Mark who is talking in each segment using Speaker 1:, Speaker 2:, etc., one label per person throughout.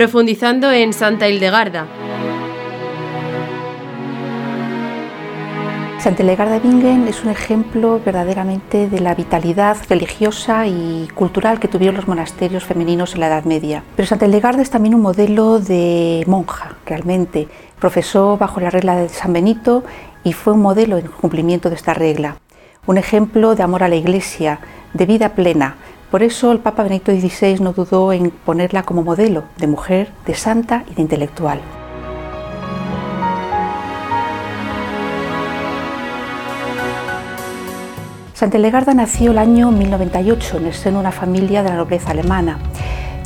Speaker 1: profundizando en Santa Hildegarda.
Speaker 2: Santa Hildegarda Bingen es un ejemplo verdaderamente de la vitalidad religiosa y cultural que tuvieron los monasterios femeninos en la Edad Media. Pero Santa Hildegarda es también un modelo de monja, realmente. Profesó bajo la regla de San Benito y fue un modelo en cumplimiento de esta regla. Un ejemplo de amor a la Iglesia, de vida plena, por eso el Papa Benedicto XVI no dudó en ponerla como modelo de mujer, de santa y de intelectual. Santa Legarda nació el año 1098 en el seno de una familia de la nobleza alemana.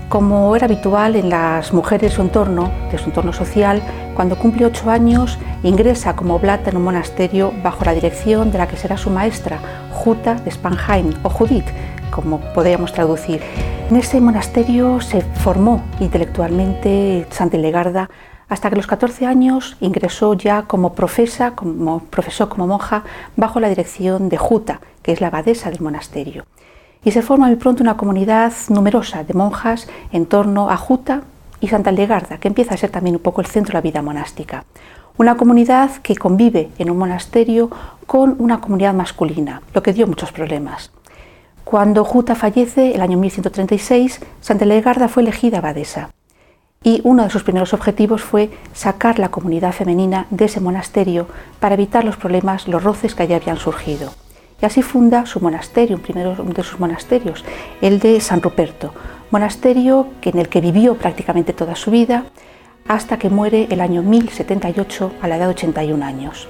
Speaker 2: Como era habitual en las mujeres su entorno, de su entorno social, cuando cumple ocho años ingresa como oblata en un monasterio bajo la dirección de la que será su maestra, Juta de Spanheim o Judith, como podríamos traducir. En ese monasterio se formó intelectualmente Santa Legarda hasta que a los 14 años ingresó ya como profesa, como profesor, como monja, bajo la dirección de Juta, que es la abadesa del monasterio. Y se forma muy pronto una comunidad numerosa de monjas en torno a Juta y Santa Legarda, que empieza a ser también un poco el centro de la vida monástica. Una comunidad que convive en un monasterio con una comunidad masculina, lo que dio muchos problemas. Cuando Juta fallece, el año 1136, Santa Legarda fue elegida abadesa y uno de sus primeros objetivos fue sacar la comunidad femenina de ese monasterio para evitar los problemas, los roces que allí habían surgido. Y así funda su monasterio, un primero de sus monasterios, el de San Ruperto, monasterio en el que vivió prácticamente toda su vida hasta que muere el año 1078 a la edad de 81 años.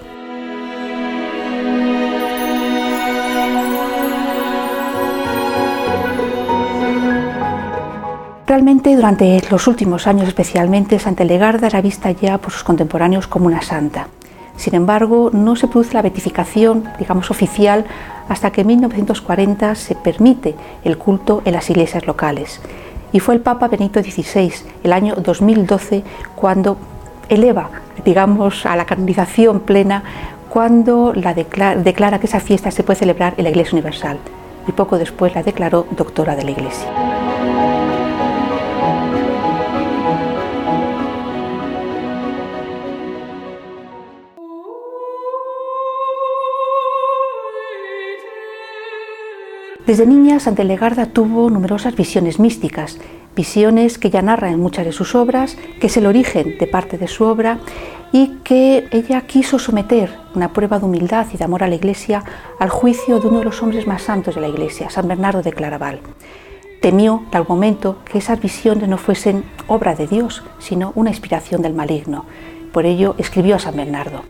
Speaker 2: Realmente durante los últimos años especialmente Santa Legarda era vista ya por sus contemporáneos como una santa. Sin embargo, no se produce la beatificación, digamos, oficial hasta que en 1940 se permite el culto en las iglesias locales. Y fue el Papa Benito XVI, el año 2012, cuando eleva, digamos, a la canonización plena, cuando la declara, declara que esa fiesta se puede celebrar en la Iglesia Universal. Y poco después la declaró doctora de la Iglesia. Desde niña, Santa Legarda tuvo numerosas visiones místicas, visiones que ya narra en muchas de sus obras, que es el origen de parte de su obra y que ella quiso someter una prueba de humildad y de amor a la Iglesia al juicio de uno de los hombres más santos de la Iglesia, San Bernardo de Claraval. Temió al momento que esas visiones no fuesen obra de Dios, sino una inspiración del maligno. Por ello escribió a San Bernardo.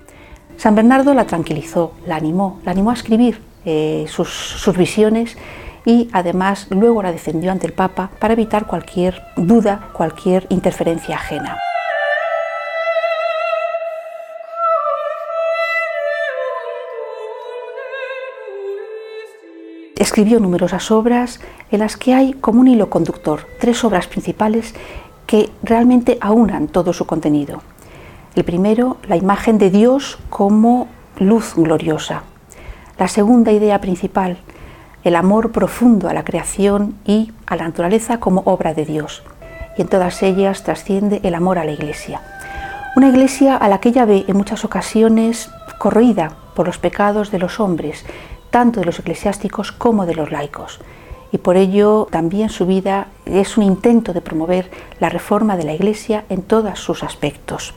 Speaker 2: San Bernardo la tranquilizó, la animó, la animó a escribir eh, sus, visiones y además luego la defendió ante el Papa para evitar cualquier duda, cualquier interferencia ajena. Escribió numerosas obras en las que hay como un hilo conductor, tres obras principales que realmente aunan todo su contenido. El primero, la imagen de Dios como luz gloriosa. La segunda idea principal, el amor profundo a la creación y a la naturaleza como obra de Dios. Y en todas ellas trasciende el amor a la Iglesia. Una Iglesia a la que ella ve en muchas ocasiones corroída por los pecados de los hombres, tanto de los eclesiásticos como de los laicos. Y por ello también su vida es un intento de promover la reforma de la Iglesia en todos sus aspectos.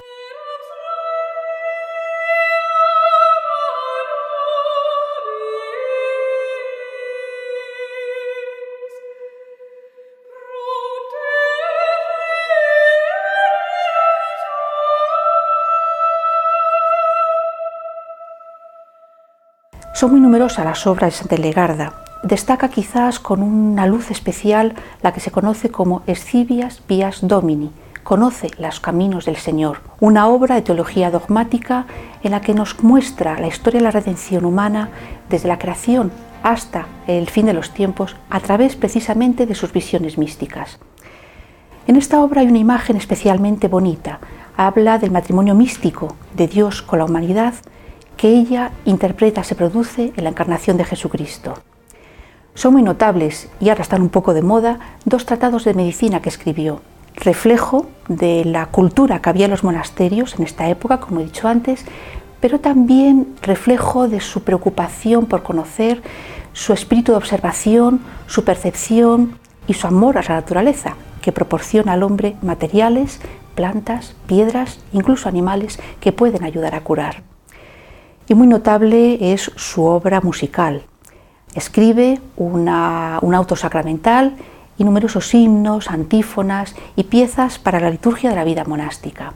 Speaker 2: Son muy numerosas las obras de Legarda. Destaca quizás con una luz especial la que se conoce como Escivias Vías Domini, conoce los caminos del Señor, una obra de teología dogmática en la que nos muestra la historia de la redención humana desde la creación hasta el fin de los tiempos a través precisamente de sus visiones místicas. En esta obra hay una imagen especialmente bonita. Habla del matrimonio místico de Dios con la humanidad que ella interpreta se produce en la encarnación de Jesucristo. Son muy notables y ahora están un poco de moda dos tratados de medicina que escribió, reflejo de la cultura que había en los monasterios en esta época, como he dicho antes, pero también reflejo de su preocupación por conocer su espíritu de observación, su percepción y su amor a la naturaleza, que proporciona al hombre materiales, plantas, piedras, incluso animales que pueden ayudar a curar. Y muy notable es su obra musical. Escribe un auto sacramental y numerosos himnos, antífonas y piezas para la liturgia de la vida monástica.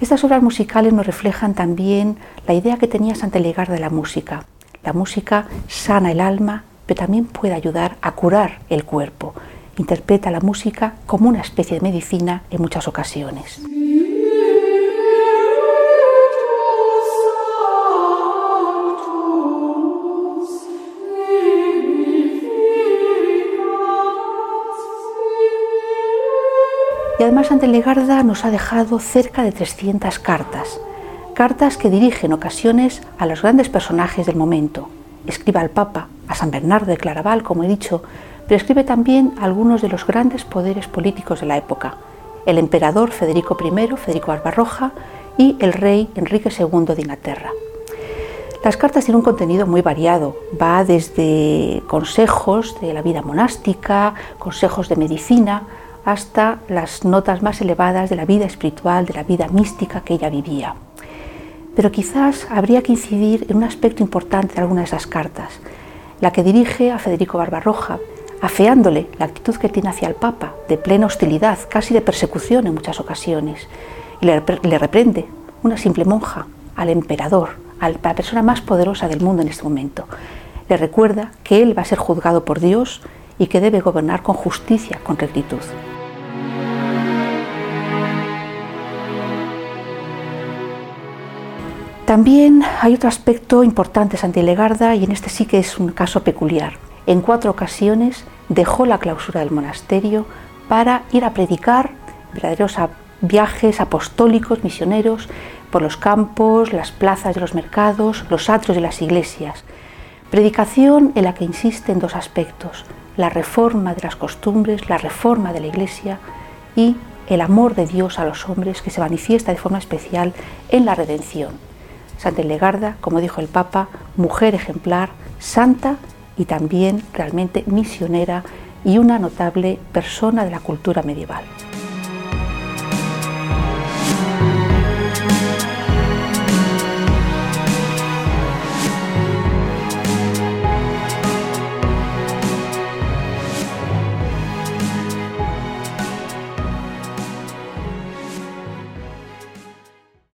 Speaker 2: Estas obras musicales nos reflejan también la idea que tenía Santa Legar de la música. La música sana el alma, pero también puede ayudar a curar el cuerpo. Interpreta la música como una especie de medicina en muchas ocasiones. Y además Santa Legarda nos ha dejado cerca de 300 cartas, cartas que dirige en ocasiones a los grandes personajes del momento. Escribe al Papa, a San Bernardo de Claraval, como he dicho, pero escribe también a algunos de los grandes poderes políticos de la época, el emperador Federico I, Federico Barbarroja, y el rey Enrique II de Inglaterra. Las cartas tienen un contenido muy variado, va desde consejos de la vida monástica, consejos de medicina, hasta las notas más elevadas de la vida espiritual, de la vida mística que ella vivía. Pero quizás habría que incidir en un aspecto importante de alguna de esas cartas, la que dirige a Federico Barbarroja, afeándole la actitud que tiene hacia el Papa, de plena hostilidad, casi de persecución en muchas ocasiones, y le, reprende, una simple monja, al emperador, a la persona más poderosa del mundo en este momento. Le recuerda que él va a ser juzgado por Dios y que debe gobernar con justicia, con rectitud. También hay otro aspecto importante de Santa Ilegarda y en este sí que es un caso peculiar. En cuatro ocasiones dejó la clausura del monasterio para ir a predicar verdaderos viajes apostólicos, misioneros, por los campos, las plazas de los mercados, los atrios de las iglesias. Predicación en la que insiste en dos aspectos, la reforma de las costumbres, la reforma de la iglesia y el amor de Dios a los hombres que se manifiesta de forma especial en la redención. Santa Legarda, como dijo el Papa, mujer ejemplar, santa y también realmente misionera y una notable persona de la cultura medieval.